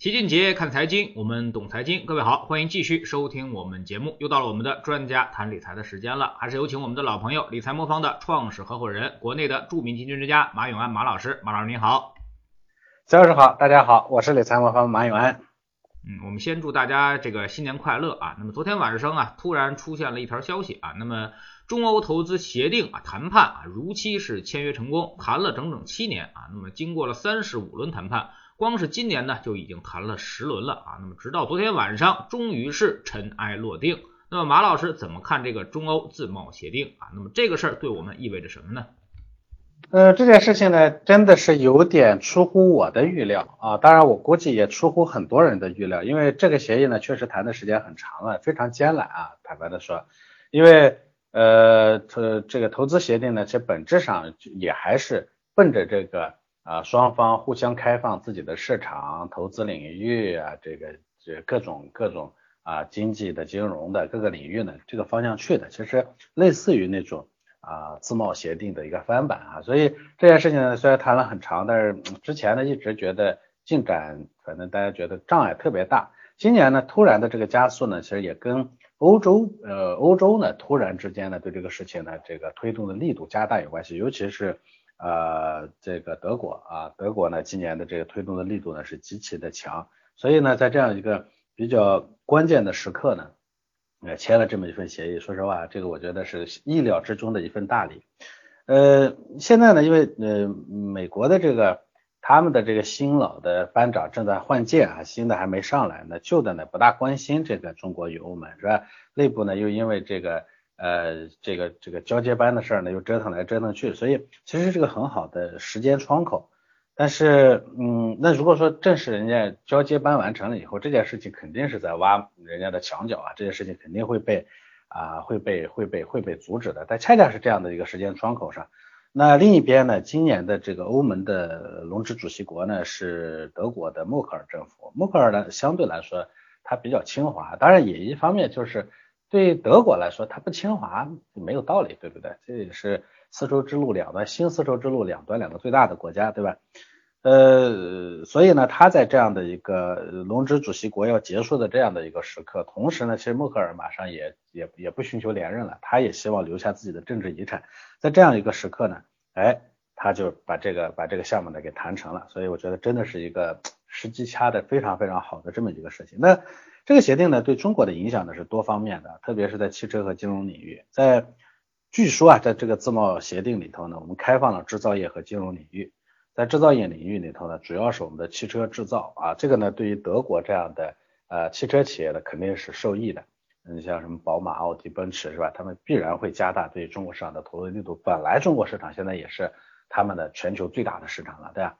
齐俊杰看财经，我们懂财经。各位好，欢迎继续收听我们节目。又到了我们的专家谈理财的时间了，还是有请我们的老朋友理财魔方的创始合伙人，国内的著名基金之家马永安马老师。马老师您好，肖老师好，大家好，我是理财魔方马永安。嗯，我们先祝大家这个新年快乐啊。那么昨天晚上啊，突然出现了一条消息啊，那么中欧投资协定啊谈判啊如期是签约成功，谈了整整七年啊。那么经过了三十五轮谈判。光是今年呢，就已经谈了十轮了啊。那么直到昨天晚上，终于是尘埃落定。那么马老师怎么看这个中欧自贸协定啊？那么这个事儿对我们意味着什么呢？呃，这件事情呢，真的是有点出乎我的预料啊。当然，我估计也出乎很多人的预料，因为这个协议呢，确实谈的时间很长了，非常艰难啊。坦白的说，因为呃，这这个投资协定呢，其实本质上也还是奔着这个。啊，双方互相开放自己的市场、投资领域啊，这个这各种各种啊，经济的、金融的各个领域呢，这个方向去的，其实类似于那种啊自贸协定的一个翻版啊。所以这件事情呢，虽然谈了很长，但是之前呢一直觉得进展，反正大家觉得障碍特别大。今年呢突然的这个加速呢，其实也跟欧洲呃欧洲呢突然之间呢对这个事情呢这个推动的力度加大有关系，尤其是。呃，这个德国啊，德国呢，今年的这个推动的力度呢是极其的强，所以呢，在这样一个比较关键的时刻呢，呃，签了这么一份协议，说实话，这个我觉得是意料之中的一份大礼。呃，现在呢，因为呃，美国的这个他们的这个新老的班长正在换届啊，新的还没上来呢，旧的呢不大关心这个中国与欧盟是吧？内部呢又因为这个。呃，这个这个交接班的事儿呢，又折腾来折腾去，所以其实是个很好的时间窗口。但是，嗯，那如果说正式人家交接班完成了以后，这件事情肯定是在挖人家的墙角啊，这件事情肯定会被啊会被会被会被阻止的。但恰恰是这样的一个时间窗口上，那另一边呢，今年的这个欧盟的轮值主席国呢是德国的默克尔政府，默克尔呢相对来说他比较亲华，当然也一方面就是。对德国来说，它不侵华没有道理，对不对？这也是丝绸之路两端，新丝绸之路两端两个最大的国家，对吧？呃，所以呢，他在这样的一个龙值主席国要结束的这样的一个时刻，同时呢，其实默克尔马上也也也不寻求连任了，他也希望留下自己的政治遗产，在这样一个时刻呢，哎，他就把这个把这个项目呢给谈成了，所以我觉得真的是一个 时机掐的非常非常好的这么一个事情。那。这个协定呢，对中国的影响呢是多方面的，特别是在汽车和金融领域。在据说啊，在这个自贸协定里头呢，我们开放了制造业和金融领域。在制造业领域里头呢，主要是我们的汽车制造啊，这个呢，对于德国这样的呃汽车企业呢，肯定是受益的。你像什么宝马、奥迪、奔驰是吧？他们必然会加大对中国市场的投资力度。本来中国市场现在也是他们的全球最大的市场了，对吧？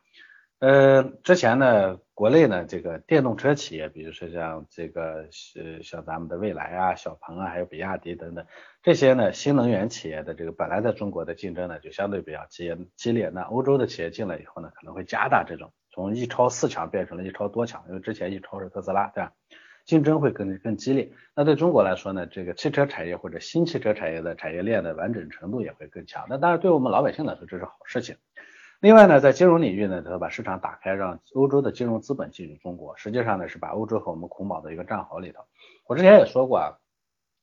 呃，之前呢，国内呢，这个电动车企业，比如说像这个呃，像咱们的蔚来啊、小鹏啊，还有比亚迪等等，这些呢，新能源企业的这个本来在中国的竞争呢，就相对比较激激烈。那欧洲的企业进来以后呢，可能会加大这种从一超四强变成了一超多强，因为之前一超是特斯拉，对吧？竞争会更更激烈。那对中国来说呢，这个汽车产业或者新汽车产业的产业链的完整程度也会更强。那当然，对我们老百姓来说，这是好事情。另外呢，在金融领域呢，它把市场打开，让欧洲的金融资本进入中国，实际上呢是把欧洲和我们捆绑在一个战壕里头。我之前也说过啊，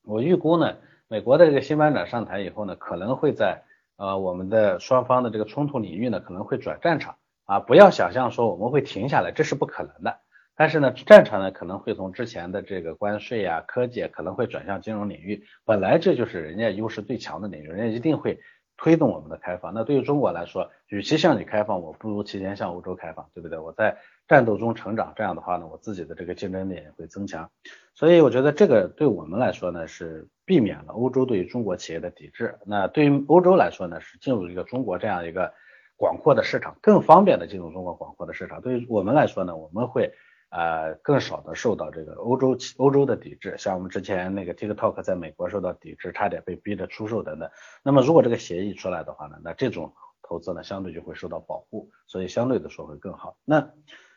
我预估呢，美国的这个新班长上台以后呢，可能会在呃我们的双方的这个冲突领域呢，可能会转战场啊，不要想象说我们会停下来，这是不可能的。但是呢，战场呢可能会从之前的这个关税啊、科技啊可能会转向金融领域，本来这就是人家优势最强的领域，人家一定会。推动我们的开放，那对于中国来说，与其向你开放，我不如提前向欧洲开放，对不对？我在战斗中成长，这样的话呢，我自己的这个竞争力也会增强。所以我觉得这个对我们来说呢，是避免了欧洲对于中国企业的抵制。那对于欧洲来说呢，是进入一个中国这样一个广阔的市场，更方便的进入中国广阔的市场。对于我们来说呢，我们会。呃，更少的受到这个欧洲欧洲的抵制，像我们之前那个 TikTok 在美国受到抵制，差点被逼着出售等等。那么如果这个协议出来的话呢，那这种投资呢相对就会受到保护，所以相对的说会更好。那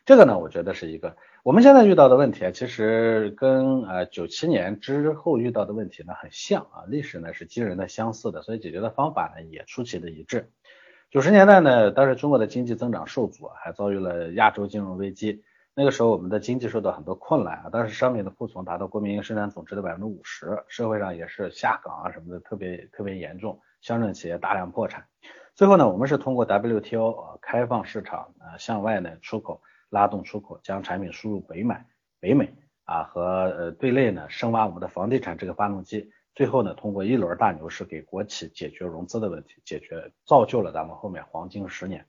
这个呢，我觉得是一个我们现在遇到的问题啊，其实跟呃九七年之后遇到的问题呢很像啊，历史呢是惊人的相似的，所以解决的方法呢也出奇的一致。九十年代呢，当时中国的经济增长受阻，还遭遇了亚洲金融危机。那个时候我们的经济受到很多困难啊，当时商品的库存达到国民生产总值的百分之五十，社会上也是下岗啊什么的特别特别严重，乡镇企业大量破产。最后呢，我们是通过 WTO 开放市场啊，向外呢出口，拉动出口，将产品输入北美、北美啊和呃对内呢深挖我们的房地产这个发动机。最后呢，通过一轮大牛市给国企解决融资的问题，解决造就了咱们后面黄金十年。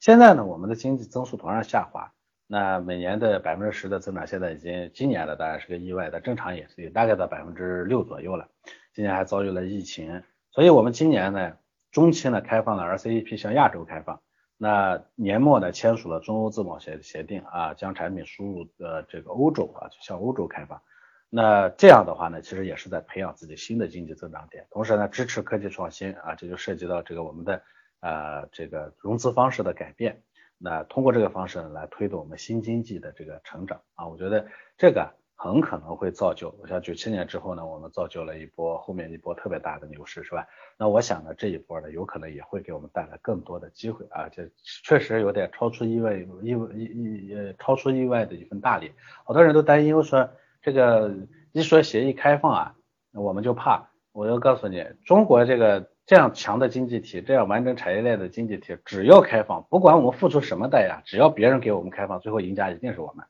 现在呢，我们的经济增速同样下滑，那每年的百分之十的增长，现在已经今年的当然是个意外的，正常也是大概在百分之六左右了。今年还遭遇了疫情，所以我们今年呢。中期呢，开放了 RCEP 向亚洲开放，那年末呢，签署了中欧自贸协协定啊，将产品输入呃这个欧洲啊，向欧洲开放。那这样的话呢，其实也是在培养自己新的经济增长点，同时呢，支持科技创新啊，这就涉及到这个我们的呃这个融资方式的改变。那通过这个方式，来推动我们新经济的这个成长啊，我觉得这个。很可能会造就，我想九七年之后呢，我们造就了一波后面一波特别大的牛市，是吧？那我想呢，这一波呢，有可能也会给我们带来更多的机会啊，这确实有点超出意外、意外、意意超出意外的一份大礼。好多人都担忧说，这个一说协议开放啊，我们就怕。我要告诉你，中国这个这样强的经济体，这样完整产业链的经济体，只要开放，不管我们付出什么代价，只要别人给我们开放，最后赢家一定是我们。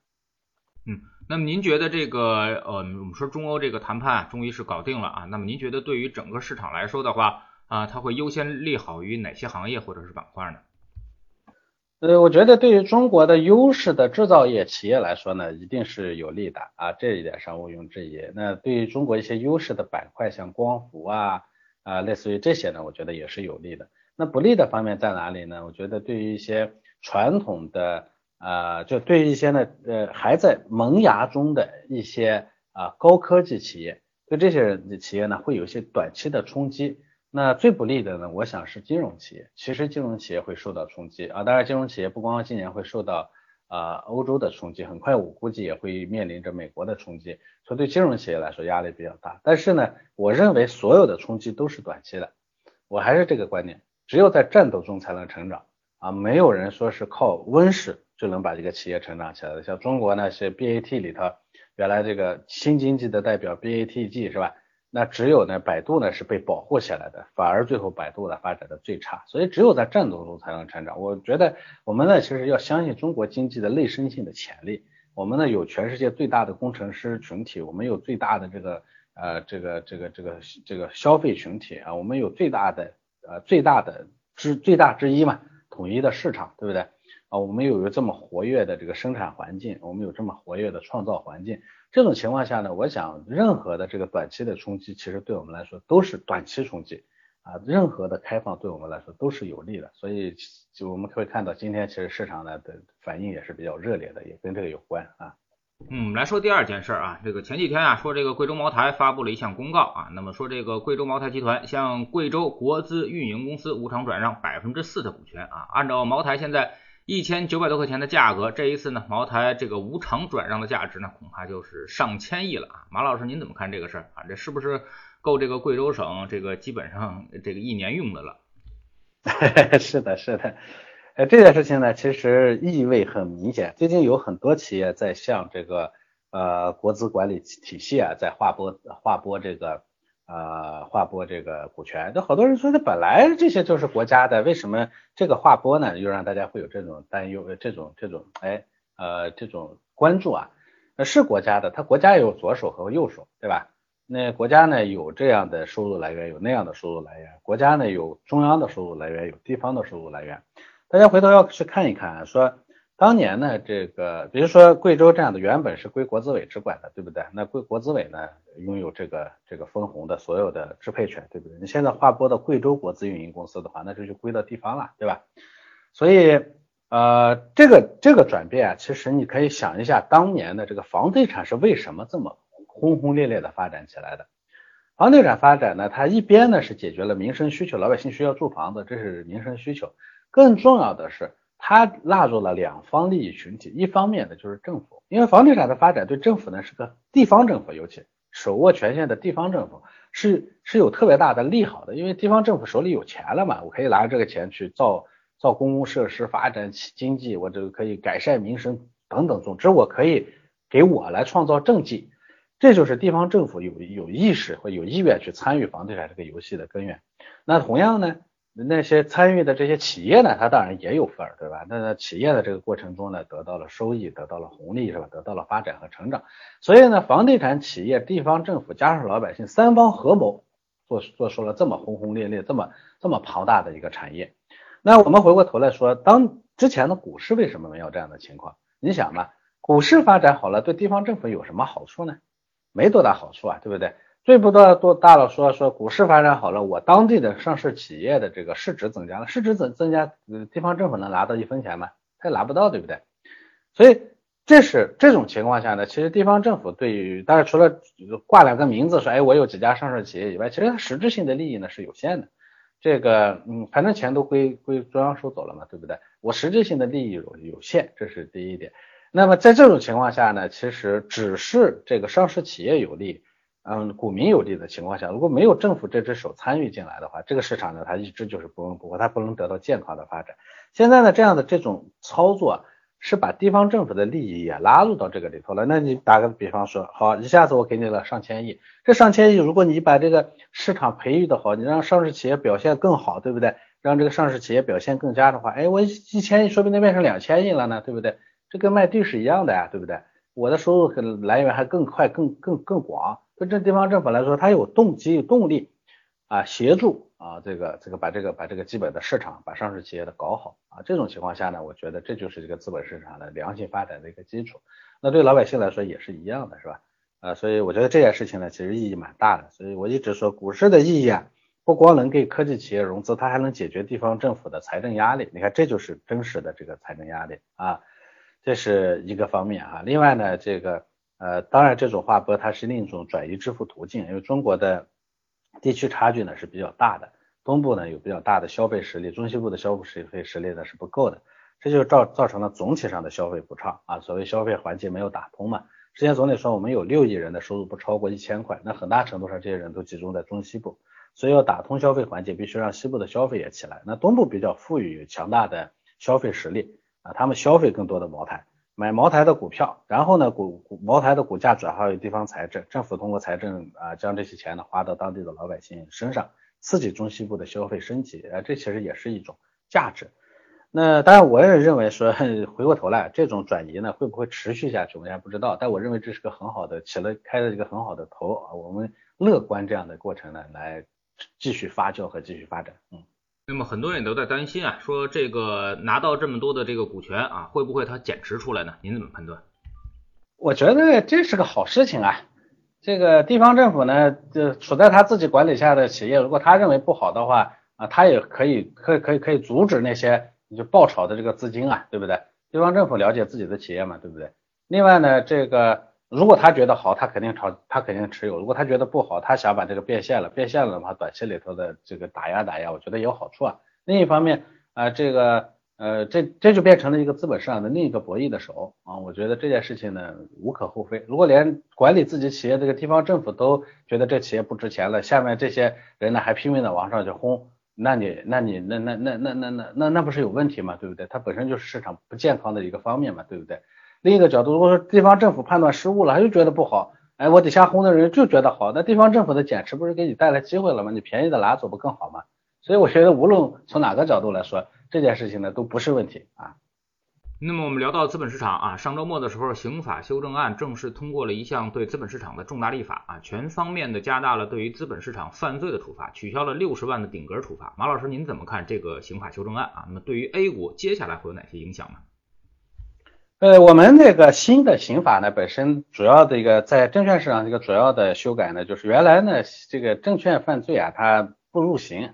嗯。那么您觉得这个呃，我们说中欧这个谈判终于是搞定了啊？那么您觉得对于整个市场来说的话啊，它会优先利好于哪些行业或者是板块呢？呃，我觉得对于中国的优势的制造业企业来说呢，一定是有利的啊，这一点上毋庸置疑。那对于中国一些优势的板块，像光伏啊啊，类似于这些呢，我觉得也是有利的。那不利的方面在哪里呢？我觉得对于一些传统的。啊，就对于一些呢，呃，还在萌芽中的一些啊高科技企业，对这些人的企业呢，会有一些短期的冲击。那最不利的呢，我想是金融企业。其实金融企业会受到冲击啊，当然金融企业不光今年会受到啊欧洲的冲击，很快我估计也会面临着美国的冲击，所以对金融企业来说压力比较大。但是呢，我认为所有的冲击都是短期的，我还是这个观念，只有在战斗中才能成长啊，没有人说是靠温室。就能把这个企业成长起来的，像中国呢是 BAT 里头，原来这个新经济的代表 BATG 是吧？那只有呢百度呢是被保护起来的，反而最后百度呢发展的最差，所以只有在战斗中才能成长。我觉得我们呢其实要相信中国经济的内生性的潜力，我们呢有全世界最大的工程师群体，我们有最大的这个呃这个这个这个这个消费群体啊，我们有最大的呃最大的之最大之一嘛，统一的市场，对不对？啊，我们有个这么活跃的这个生产环境，我们有这么活跃的创造环境，这种情况下呢，我想任何的这个短期的冲击，其实对我们来说都是短期冲击啊，任何的开放对我们来说都是有利的，所以就我们可以看到今天其实市场呢的反应也是比较热烈的，也跟这个有关啊。嗯，来说第二件事啊，这个前几天啊说这个贵州茅台发布了一项公告啊，那么说这个贵州茅台集团向贵州国资运营公司无偿转让百分之四的股权啊，按照茅台现在。一千九百多块钱的价格，这一次呢，茅台这个无偿转让的价值呢，恐怕就是上千亿了啊！马老师，您怎么看这个事儿啊？这是不是够这个贵州省这个基本上这个一年用的了？是的，是的，呃，这件事情呢，其实意味很明显。最近有很多企业在向这个呃国资管理体系啊，在划拨划拨这个。呃，划拨这个股权，就好多人说，这本来这些就是国家的，为什么这个划拨呢？又让大家会有这种担忧，这种这种，哎，呃，这种关注啊？那是国家的，它国家有左手和右手，对吧？那国家呢有这样的收入来源，有那样的收入来源，国家呢有中央的收入来源，有地方的收入来源，大家回头要去看一看，啊说。当年呢，这个比如说贵州这样的，原本是归国资委直管的，对不对？那归国资委呢，拥有这个这个分红的所有的支配权，对不对？你现在划拨到贵州国资运营公司的话，那这就归到地方了，对吧？所以，呃，这个这个转变啊，其实你可以想一下，当年的这个房地产是为什么这么轰轰烈烈的发展起来的？房地产发展呢，它一边呢是解决了民生需求，老百姓需要住房子，这是民生需求，更重要的是。它纳入了两方利益群体，一方面呢就是政府，因为房地产的发展对政府呢是个地方政府，尤其手握权限的地方政府是是有特别大的利好的，因为地方政府手里有钱了嘛，我可以拿这个钱去造造公共设施，发展起经济，我这个可以改善民生，等等，总之我可以给我来创造政绩，这就是地方政府有有意识或有意愿去参与房地产这个游戏的根源。那同样呢？那些参与的这些企业呢，它当然也有份儿，对吧？那在企业的这个过程中呢，得到了收益，得到了红利，是吧？得到了发展和成长。所以呢，房地产企业、地方政府加上老百姓三方合谋，做做出了这么轰轰烈烈、这么这么庞大的一个产业。那我们回过头来说，当之前的股市为什么没有这样的情况？你想嘛，股市发展好了，对地方政府有什么好处呢？没多大好处啊，对不对？最不多多大了说说股市发展好了，我当地的上市企业的这个市值增加了，市值增增加，地方政府能拿到一分钱吗？他也拿不到，对不对？所以这是这种情况下呢，其实地方政府对于，当然除了挂两个名字说，哎，我有几家上市企业以外，其实它实质性的利益呢是有限的。这个，嗯，反正钱都归归中央收走了嘛，对不对？我实质性的利益有有限，这是第一点。那么在这种情况下呢，其实只是这个上市企业有利。嗯，股民有利的情况下，如果没有政府这只手参与进来的话，这个市场呢，它一直就是不温不火，它不能得到健康的发展。现在呢，这样的这种操作是把地方政府的利益也拉入到这个里头了。那你打个比方说，好，一下子我给你了上千亿，这上千亿，如果你把这个市场培育的好，你让上市企业表现更好，对不对？让这个上市企业表现更佳的话，哎，我一千亿说不定变成两千亿了呢，对不对？这跟卖地是一样的呀，对不对？我的收入来源还更快、更更更广。对这地方政府来说，它有动机、有动力啊，协助啊，这个这个把这个把这个基本的市场，把上市企业的搞好啊。这种情况下呢，我觉得这就是这个资本市场的良性发展的一个基础。那对老百姓来说也是一样的，是吧？啊，所以我觉得这件事情呢，其实意义蛮大的。所以我一直说，股市的意义啊，不光能给科技企业融资，它还能解决地方政府的财政压力。你看，这就是真实的这个财政压力啊，这是一个方面啊。另外呢，这个。呃，当然，这种划拨它是另一种转移支付途径，因为中国的地区差距呢是比较大的，东部呢有比较大的消费实力，中西部的消费实力呢是不够的，这就造造成了总体上的消费不畅啊。所谓消费环节没有打通嘛，之前总理说我们有六亿人的收入不超过一千块，那很大程度上这些人都集中在中西部，所以要打通消费环节，必须让西部的消费也起来。那东部比较富裕，有强大的消费实力啊，他们消费更多的茅台。买茅台的股票，然后呢，股股茅台的股价转化为地方财政，政府通过财政啊，将这些钱呢花到当地的老百姓身上，刺激中西部的消费升级，啊，这其实也是一种价值。那当然，我也认为说，回过头来，这种转移呢会不会持续下去，我也不知道。但我认为这是个很好的起了开了一个很好的头啊，我们乐观这样的过程呢来继续发酵和继续发展，嗯。那么很多人都在担心啊，说这个拿到这么多的这个股权啊，会不会它减持出来呢？您怎么判断？我觉得这是个好事情啊。这个地方政府呢，就处在他自己管理下的企业，如果他认为不好的话啊，他也可以可以可以可以阻止那些就爆炒的这个资金啊，对不对？地方政府了解自己的企业嘛，对不对？另外呢，这个。如果他觉得好，他肯定炒，他肯定持有；如果他觉得不好，他想把这个变现了，变现了的话，短期里头的这个打压打压，我觉得有好处啊。另一方面啊，这个呃，这这就变成了一个资本市场的另一个博弈的手啊。我觉得这件事情呢，无可厚非。如果连管理自己企业这个地方政府都觉得这企业不值钱了，下面这些人呢还拼命的往上去轰，那你那你那那那那那那那那不是有问题吗？对不对？它本身就是市场不健康的一个方面嘛，对不对？另一个角度，如果说地方政府判断失误了，他就觉得不好，哎，我底下轰的人就觉得好，那地方政府的减持不是给你带来机会了吗？你便宜的拿走不更好吗？所以我觉得无论从哪个角度来说，这件事情呢都不是问题啊。那么我们聊到资本市场啊，上周末的时候，刑法修正案正式通过了一项对资本市场的重大立法啊，全方面的加大了对于资本市场犯罪的处罚，取消了六十万的顶格处罚。马老师，您怎么看这个刑法修正案啊？那么对于 A 股接下来会有哪些影响呢？呃，我们那个新的刑法呢，本身主要的一个在证券市场一个主要的修改呢，就是原来呢这个证券犯罪啊，它不入刑，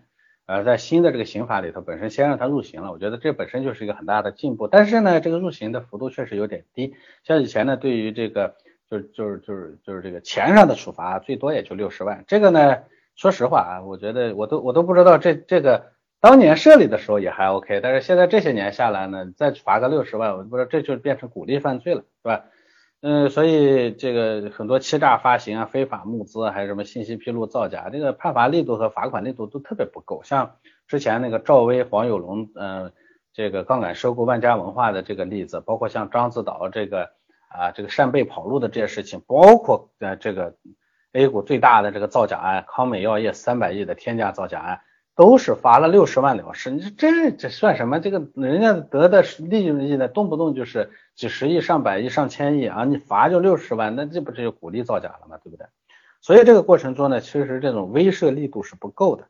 呃，在新的这个刑法里头，本身先让它入刑了，我觉得这本身就是一个很大的进步。但是呢，这个入刑的幅度确实有点低，像以前呢，对于这个就是就是就是就是这个钱上的处罚，最多也就六十万。这个呢，说实话啊，我觉得我都我都不知道这这个。当年设立的时候也还 OK，但是现在这些年下来呢，再罚个六十万，我不知道这就变成鼓励犯罪了，是吧？嗯，所以这个很多欺诈发行啊、非法募资，还有什么信息披露造假，这个判罚力度和罚款力度都特别不够。像之前那个赵薇、黄有龙，嗯，这个杠杆收购万家文化的这个例子，包括像獐子岛这个啊这个扇贝跑路的这些事情，包括呃这个 A 股最大的这个造假案，康美药业三百亿的天价造假案，都是罚了六十万了事。你说这这算什么？这个人家得的利润益呢，动不动就是几十亿、上百亿、上千亿啊，你罚就六十万，那这不是就鼓励造假了吗？对不对？所以这个过程中呢，其实这种威慑力度是不够的。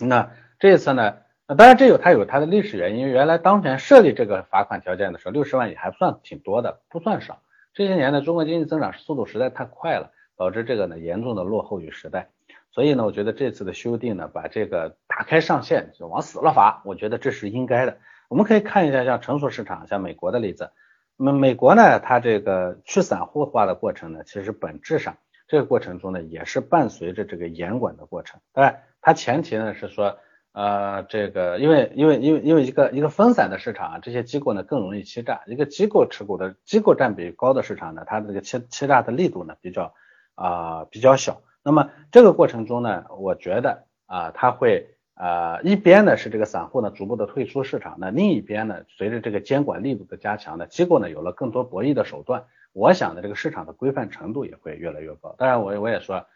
那这次呢？当然，这有它有它的历史原因。原来当年设立这个罚款条件的时候，六十万也还算挺多的，不算少。这些年呢，中国经济增长速度实在太快了，导致这个呢严重的落后于时代。所以呢，我觉得这次的修订呢，把这个打开上限就往死了罚，我觉得这是应该的。我们可以看一下像成熟市场，像美国的例子。那么美国呢，它这个去散户化的过程呢，其实本质上这个过程中呢，也是伴随着这个严管的过程。当然，它前提呢是说。呃，这个因为因为因为因为一个一个分散的市场啊，这些机构呢更容易欺诈。一个机构持股的机构占比高的市场呢，它这个欺欺诈的力度呢比较啊比较小。那么这个过程中呢，我觉得啊，它会啊一边呢是这个散户呢逐步的退出市场，那另一边呢，随着这个监管力度的加强呢，机构呢有了更多博弈的手段，我想呢这个市场的规范程度也会越来越高。当然，我我也说。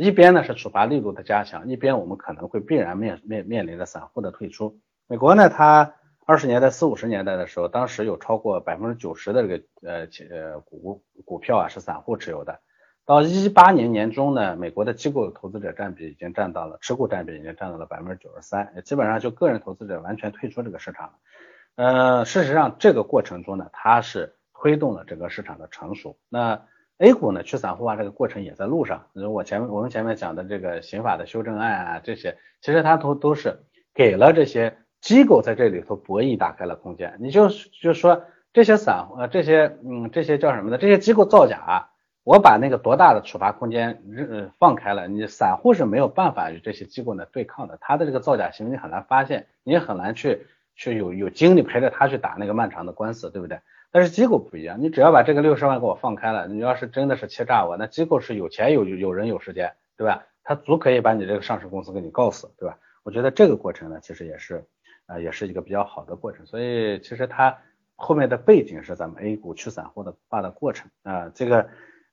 一边呢是处罚力度的加强，一边我们可能会必然面面面临着散户的退出。美国呢，它二十年代四五十年代的时候，当时有超过百分之九十的这个呃呃股股票啊是散户持有的。到一八年年中呢，美国的机构投资者占比已经占到了持股占比已经占到了百分之九十三，基本上就个人投资者完全退出这个市场了。呃，事实上这个过程中呢，它是推动了整个市场的成熟。那 A 股呢，去散户化这个过程也在路上。我前面我们前面讲的这个刑法的修正案啊，这些其实它都都是给了这些机构在这里头博弈打开了空间。你就就说这些散户呃这些嗯这些叫什么呢？这些机构造假，我把那个多大的处罚空间呃放开了，你散户是没有办法与这些机构呢对抗的。他的这个造假行为你很难发现，你也很难去去有有精力陪着他去打那个漫长的官司，对不对？但是机构不一样，你只要把这个六十万给我放开了，你要是真的是欺诈我，那机构是有钱有有人有时间，对吧？他足可以把你这个上市公司给你告死，对吧？我觉得这个过程呢，其实也是啊，也是一个比较好的过程。所以其实它后面的背景是咱们 A 股去散户的化的过程啊。这个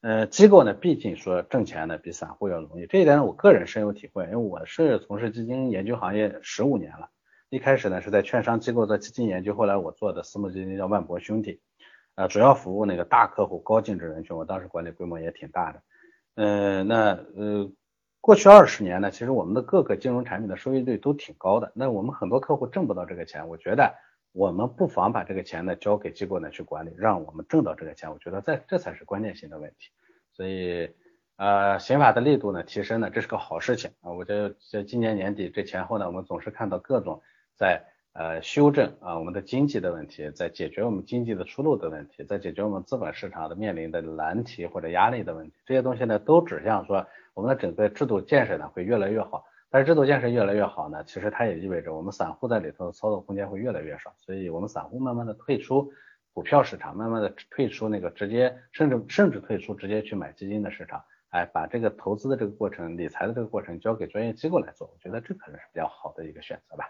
呃机构呢，毕竟说挣钱呢比散户要容易，这一点呢我个人深有体会，因为我是从事基金研究行业十五年了。一开始呢是在券商机构做基金研究，后来我做的私募基金叫万博兄弟，呃，主要服务那个大客户、高净值人群，我当时管理规模也挺大的。嗯，那呃，过去二十年呢，其实我们的各个金融产品的收益率都挺高的。那我们很多客户挣不到这个钱，我觉得我们不妨把这个钱呢交给机构呢去管理，让我们挣到这个钱。我觉得在这才是关键性的问题。所以呃，刑法的力度呢提升呢，这是个好事情啊。我觉得在今年年底这前后呢，我们总是看到各种。在呃修正啊我们的经济的问题，在解决我们经济的出路的问题，在解决我们资本市场的面临的难题或者压力的问题，这些东西呢都指向说我们的整个制度建设呢会越来越好。但是制度建设越来越好呢，其实它也意味着我们散户在里头的操作空间会越来越少，所以我们散户慢慢的退出股票市场，慢慢的退出那个直接甚至甚至退出直接去买基金的市场，哎，把这个投资的这个过程、理财的这个过程交给专业机构来做，我觉得这可能是比较好的一个选择吧。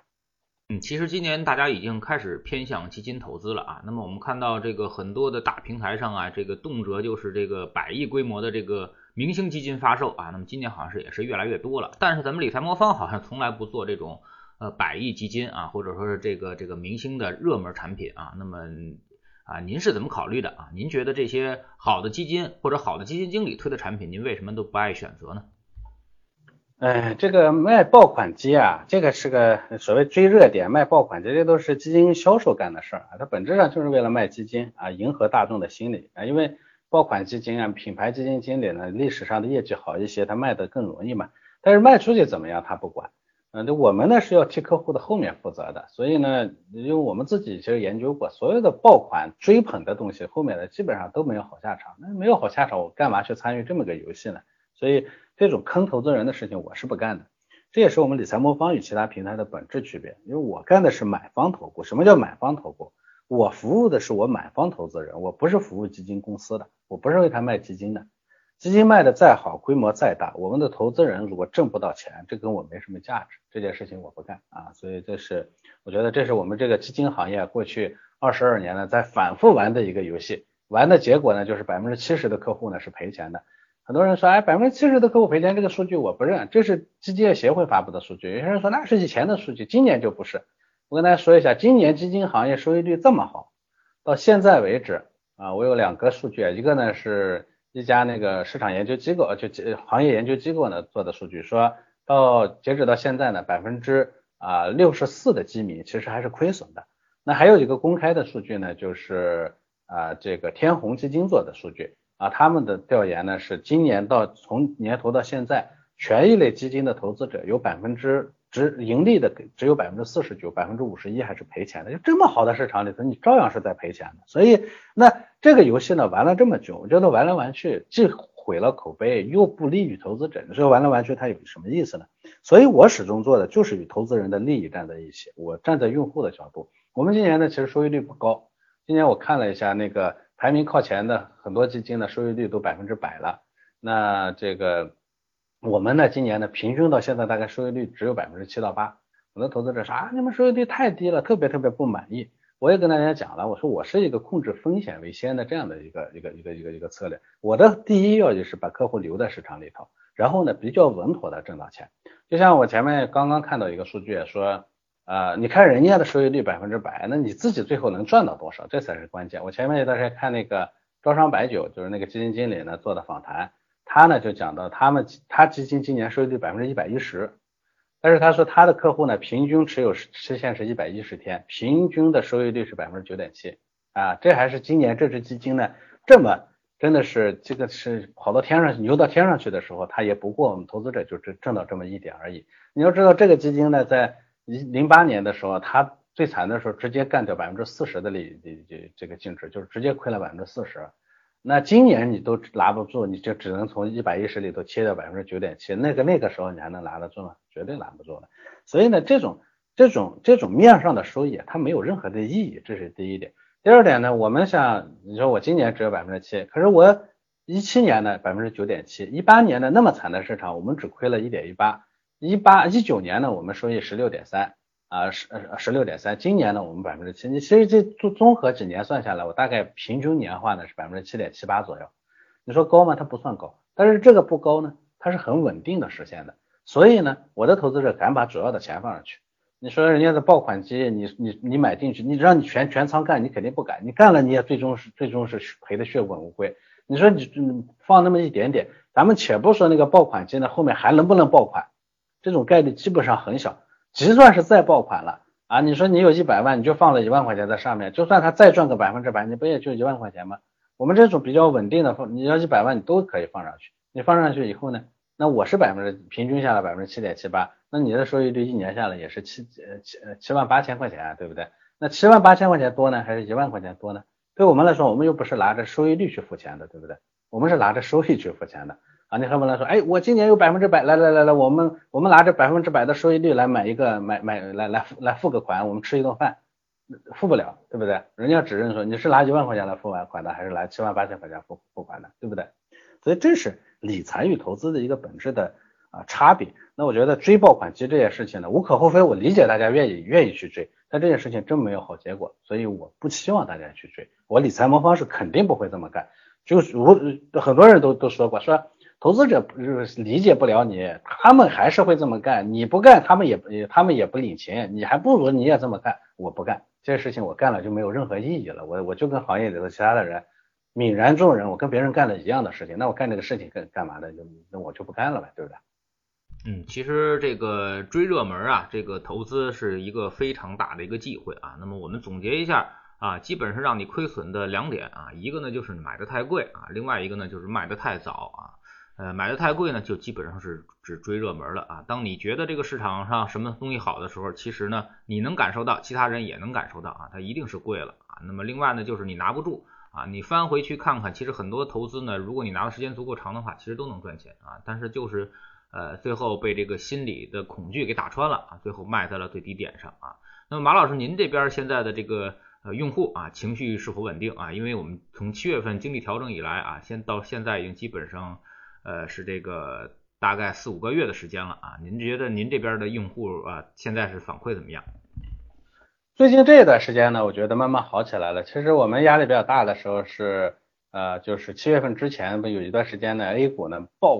嗯，其实今年大家已经开始偏向基金投资了啊。那么我们看到这个很多的大平台上啊，这个动辄就是这个百亿规模的这个明星基金发售啊。那么今年好像是也是越来越多了。但是咱们理财魔方好像从来不做这种呃百亿基金啊，或者说是这个这个明星的热门产品啊。那么啊，您是怎么考虑的啊？您觉得这些好的基金或者好的基金经理推的产品，您为什么都不爱选择呢？哎，这个卖爆款机啊，这个是个所谓追热点、卖爆款，这些都是基金销售干的事儿啊。它本质上就是为了卖基金啊，迎合大众的心理啊。因为爆款基金啊，品牌基金经理呢，历史上的业绩好一些，他卖的更容易嘛。但是卖出去怎么样，他不管。嗯，这我们呢是要替客户的后面负责的。所以呢，因为我们自己其实研究过，所有的爆款追捧的东西，后面的基本上都没有好下场。那没有好下场，我干嘛去参与这么个游戏呢？所以。这种坑投资人的事情我是不干的，这也是我们理财魔方与其他平台的本质区别。因为我干的是买方投顾，什么叫买方投顾？我服务的是我买方投资人，我不是服务基金公司的，我不是为他卖基金的。基金卖的再好，规模再大，我们的投资人如果挣不到钱，这跟我没什么价值，这件事情我不干啊。所以这是我觉得这是我们这个基金行业过去二十二年呢在反复玩的一个游戏，玩的结果呢就是百分之七十的客户呢是赔钱的。很多人说，哎，百分之七十的客户赔钱，这个数据我不认，这是基金业协会发布的数据。有些人说那是以前的数据，今年就不是。我跟大家说一下，今年基金行业收益率这么好，到现在为止啊，我有两个数据，一个呢是一家那个市场研究机构，就行业研究机构呢做的数据，说到截止到现在呢，百分之啊六十四的基民其实还是亏损的。那还有一个公开的数据呢，就是啊这个天弘基金做的数据。啊，他们的调研呢是今年到从年头到现在，权益类基金的投资者有百分之只盈利的只有百分之四十九，百分之五十一还是赔钱的。就这么好的市场里头，你照样是在赔钱的。所以那这个游戏呢玩了这么久，我觉得玩来玩去既毁了口碑，又不利于投资者。你说玩来玩去它有什么意思呢？所以我始终做的就是与投资人的利益站在一起。我站在用户的角度，我们今年呢其实收益率不高。今年我看了一下那个。排名靠前的很多基金的收益率都百分之百了，那这个我们呢今年呢平均到现在大概收益率只有百分之七到八，很多投资者说啊你们收益率太低了，特别特别不满意。我也跟大家讲了，我说我是一个控制风险为先的这样的一个一个一个一个一个策略，我的第一要就是把客户留在市场里头，然后呢比较稳妥的挣到钱。就像我前面刚刚看到一个数据说。啊，你看人家的收益率百分之百，那你自己最后能赚到多少？这才是关键。我前面一段时间看那个招商白酒，就是那个基金经理呢做的访谈，他呢就讲到他们他基金今年收益率百分之一百一十，但是他说他的客户呢平均持有期限是一百一十天，平均的收益率是百分之九点七啊，这还是今年这支基金呢这么真的是这个是跑到天上牛到天上去的时候，他也不过我们投资者就挣挣到这么一点而已。你要知道这个基金呢在零零八年的时候，他最惨的时候，直接干掉百分之四十的利利这这个净值，就是直接亏了百分之四十。那今年你都拿不住，你就只能从一百一十里头切掉百分之九点七，那个那个时候你还能拿得住吗？绝对拿不住的。所以呢，这种这种这种面上的收益，它没有任何的意义，这是第一点。第二点呢，我们想，你说我今年只有百分之七，可是我一七年呢百分之九点七，一八年的那么惨的市场，我们只亏了一点一八。一八一九年呢，我们收益十六点三啊，十十六点三。今年呢，我们百分之七。你其实这综综合几年算下来，我大概平均年化呢是百分之七点七八左右。你说高吗？它不算高，但是这个不高呢，它是很稳定的实现的。所以呢，我的投资者敢把主要的钱放上去。你说人家的爆款机，你你你买进去，你让你全全仓干，你肯定不敢。你干了，你也最终是最终是赔的血本无归。你说你你放那么一点点，咱们且不说那个爆款机呢，后面还能不能爆款？这种概率基本上很小，就算是再爆款了啊，你说你有一百万，你就放了一万块钱在上面，就算他再赚个百分之百，你不也就一万块钱吗？我们这种比较稳定的，你要一百万你都可以放上去，你放上去以后呢，那我是百分之平均下来百分之七点七八，那你的收益率一年下来也是七呃七七万八千块钱，对不对？那七万八千块钱多呢，还是一万块钱多呢？对我们来说，我们又不是拿着收益率去付钱的，对不对？我们是拿着收益去付钱的。啊，你恨不得说，哎，我今年有百分之百，来来来来，我们我们拿着百分之百的收益率来买一个买买来来来付个款，我们吃一顿饭，付不了，对不对？人家只认说你是拿一万块钱来付完款的，还是拿七万八千块钱付付款的，对不对？所以这是理财与投资的一个本质的啊差别。那我觉得追爆款机这件事情呢，无可厚非，我理解大家愿意愿意去追，但这件事情真没有好结果，所以我不希望大家去追。我理财魔方是肯定不会这么干，就是我很多人都都说过说。投资者不是理解不了你，他们还是会这么干。你不干，他们也他们也不领情。你还不如你也这么干。我不干这些事情，我干了就没有任何意义了。我我就跟行业里头其他的人泯然众人，我跟别人干的一样的事情。那我干这个事情干干嘛的？就那我就不干了呗，对不对？嗯，其实这个追热门啊，这个投资是一个非常大的一个忌讳啊。那么我们总结一下啊，基本是让你亏损的两点啊，一个呢就是买的太贵啊，另外一个呢就是卖的太早啊。呃，买的太贵呢，就基本上是只追热门了啊。当你觉得这个市场上什么东西好的时候，其实呢，你能感受到，其他人也能感受到啊，它一定是贵了啊。那么另外呢，就是你拿不住啊，你翻回去看看，其实很多投资呢，如果你拿的时间足够长的话，其实都能赚钱啊。但是就是呃，最后被这个心理的恐惧给打穿了啊，最后卖在了最低点上啊。那么马老师，您这边现在的这个。呃用户啊情绪是否稳定啊？因为我们从七月份经历调整以来啊，现到现在已经基本上呃是这个大概四五个月的时间了啊。您觉得您这边的用户啊现在是反馈怎么样？最近这一段时间呢，我觉得慢慢好起来了。其实我们压力比较大的时候是呃就是七月份之前不有一段时间呢，A 股呢爆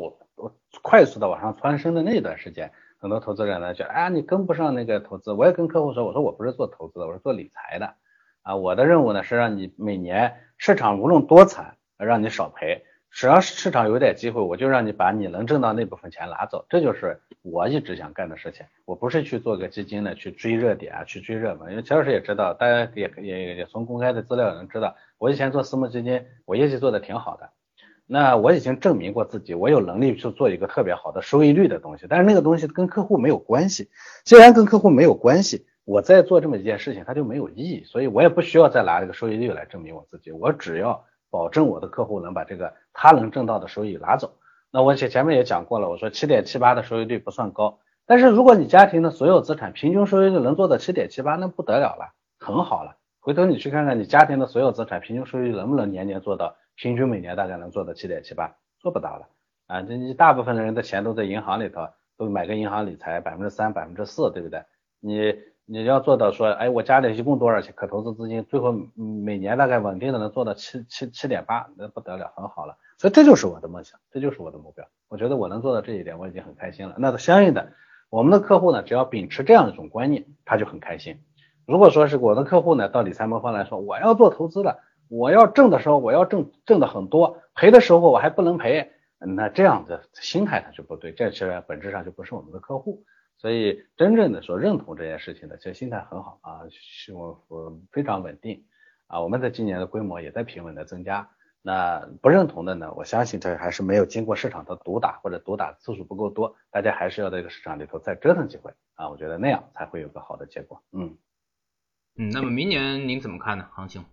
快速的往上蹿升的那段时间。很多投资者呢，觉得啊，你跟不上那个投资。我也跟客户说，我说我不是做投资的，我是做理财的啊。我的任务呢是让你每年市场无论多惨，让你少赔。只要是市场有点机会，我就让你把你能挣到那部分钱拿走。这就是我一直想干的事情。我不是去做个基金的，去追热点啊，去追热门。因为钱老师也知道，大家也也也从公开的资料能知道，我以前做私募基金，我业绩做的挺好的。那我已经证明过自己，我有能力去做一个特别好的收益率的东西，但是那个东西跟客户没有关系。既然跟客户没有关系，我在做这么一件事情，它就没有意义。所以我也不需要再拿这个收益率来证明我自己。我只要保证我的客户能把这个他能挣到的收益拿走。那我前前面也讲过了，我说七点七八的收益率不算高，但是如果你家庭的所有资产平均收益率能做到七点七八，那不得了了，很好了。回头你去看看你家庭的所有资产平均收益率能不能年年做到。平均每年大概能做到七点七八，做不到了啊！这你大部分的人的钱都在银行里头，都买个银行理财，百分之三、百分之四，对不对？你你要做到说，哎，我家里一共多少钱可投资资金，最后每年大概稳定的能做到七七七点八，那不得了，很好了。所以这就是我的梦想，这就是我的目标。我觉得我能做到这一点，我已经很开心了。那相应的，我们的客户呢，只要秉持这样一种观念，他就很开心。如果说是我的客户呢，到理财魔方来说，我要做投资了。我要挣的时候，我要挣挣的很多；赔的时候，我还不能赔。那这样的心态它就不对，这其实本质上就不是我们的客户。所以真正的说认同这件事情的，其实心态很好啊，是我我非常稳定啊。我们在今年的规模也在平稳的增加。那不认同的呢，我相信这还是没有经过市场的毒打，或者毒打次数不够多，大家还是要在这个市场里头再折腾几回啊。我觉得那样才会有个好的结果。嗯嗯，那么明年您怎么看呢？行情？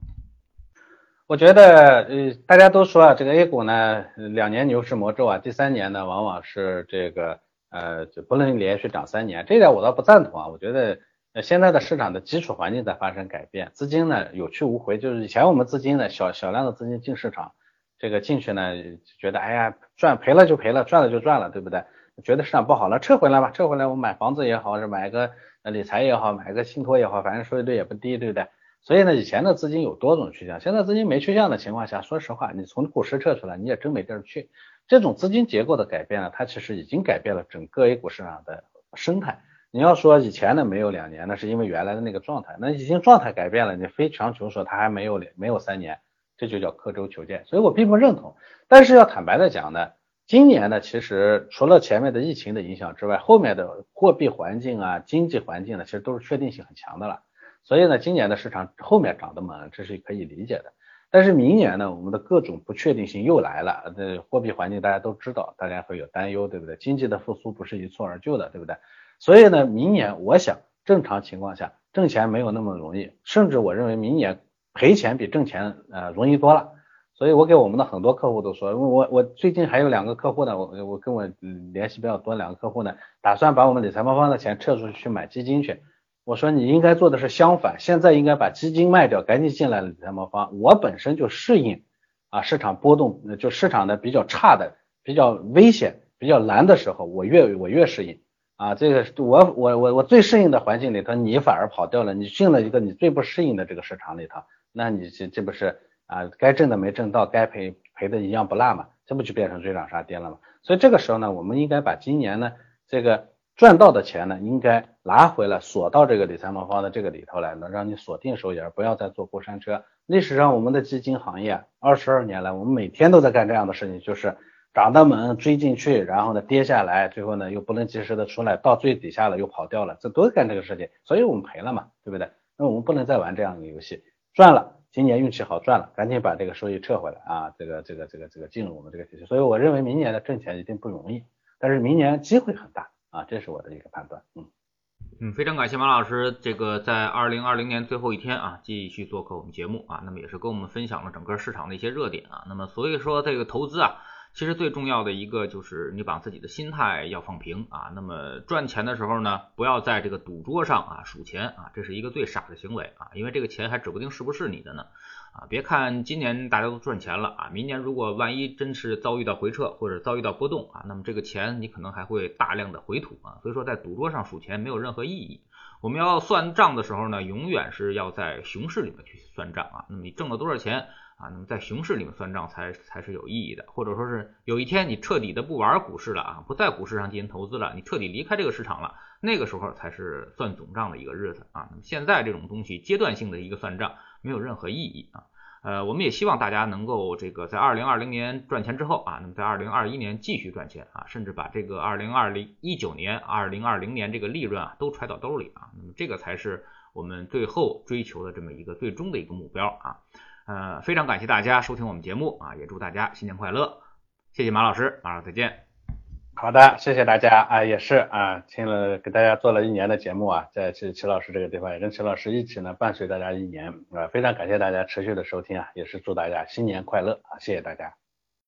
我觉得，呃，大家都说啊，这个 A 股呢，两年牛市魔咒啊，第三年呢，往往是这个，呃，就不能连续涨三年，这点我倒不赞同啊。我觉得，呃，现在的市场的基础环境在发生改变，资金呢有去无回，就是以前我们资金呢小小量的资金进市场，这个进去呢，觉得哎呀赚赔了就赔了，赚了就赚了，对不对？觉得市场不好了，撤回来吧，撤回来，我买房子也好，是买个理财也好，买个信托也好，反正收益率也不低，对不对？所以呢，以前的资金有多种去向，现在资金没去向的情况下，说实话，你从股市撤出来，你也真没地儿去。这种资金结构的改变呢，它其实已经改变了整个 A 股市场的生态。你要说以前呢没有两年，那是因为原来的那个状态，那已经状态改变了，你非强求说它还没有两没有三年，这就叫刻舟求剑。所以我并不认同。但是要坦白的讲呢，今年呢，其实除了前面的疫情的影响之外，后面的货币环境啊、经济环境呢，其实都是确定性很强的了。所以呢，今年的市场后面涨得猛，这是可以理解的。但是明年呢，我们的各种不确定性又来了。这货币环境大家都知道，大家会有担忧，对不对？经济的复苏不是一蹴而就的，对不对？所以呢，明年我想正常情况下挣钱没有那么容易，甚至我认为明年赔钱比挣钱呃容易多了。所以我给我们的很多客户都说，因为我我最近还有两个客户呢，我我跟我联系比较多两个客户呢，打算把我们理财魔方的钱撤出去买基金去。我说你应该做的是相反，现在应该把基金卖掉，赶紧进来理财魔方。我本身就适应啊市场波动，就市场的比较差的、比较危险、比较难的时候，我越我越适应啊。这个我我我我最适应的环境里头，你反而跑掉了，你进了一个你最不适应的这个市场里头，那你这这不是啊该挣的没挣到，该赔赔的一样不落嘛？这不就变成追涨杀跌了吗？所以这个时候呢，我们应该把今年呢这个。赚到的钱呢，应该拿回来锁到这个理财魔方的这个里头来，能让你锁定收益，而不要再坐过山车。历史上我们的基金行业二十二年来，我们每天都在干这样的事情，就是涨得猛追进去，然后呢跌下来，最后呢又不能及时的出来，到最底下了又跑掉了，这都是干这个事情，所以我们赔了嘛，对不对？那我们不能再玩这样的游戏，赚了，今年运气好赚了，赶紧把这个收益撤回来啊，这个这个这个这个进入我们这个体系。所以我认为明年的挣钱一定不容易，但是明年机会很大。啊，这是我的一个判断。嗯嗯，非常感谢马老师，这个在二零二零年最后一天啊，继续做客我们节目啊，那么也是跟我们分享了整个市场的一些热点啊。那么所以说这个投资啊，其实最重要的一个就是你把自己的心态要放平啊。那么赚钱的时候呢，不要在这个赌桌上啊数钱啊，这是一个最傻的行为啊，因为这个钱还指不定是不是你的呢啊。别看今年大家都赚钱了啊，明年如果万一真是遭遇到回撤或者遭遇到波动啊，那么这个钱你可能还会大量的回吐啊。所以说在赌桌上数钱没有任何意义。我们要算账的时候呢，永远是要在熊市里面去算账啊。那么你挣了多少钱？啊，那么在熊市里面算账才才是有意义的，或者说是有一天你彻底的不玩股市了啊，不在股市上进行投资了，你彻底离开这个市场了，那个时候才是算总账的一个日子啊。那么现在这种东西阶段性的一个算账没有任何意义啊。呃，我们也希望大家能够这个在二零二零年赚钱之后啊，那么在二零二一年继续赚钱啊，甚至把这个二零二零一九年、二零二零年这个利润啊都揣到兜里啊，那么这个才是我们最后追求的这么一个最终的一个目标啊。呃，非常感谢大家收听我们节目啊，也祝大家新年快乐！谢谢马老师，马上再见。好的，谢谢大家啊，也是啊，听了给大家做了一年的节目啊，在齐齐老师这个地方也跟齐老师一起呢，伴随大家一年啊，非常感谢大家持续的收听啊，也是祝大家新年快乐啊，谢谢大家。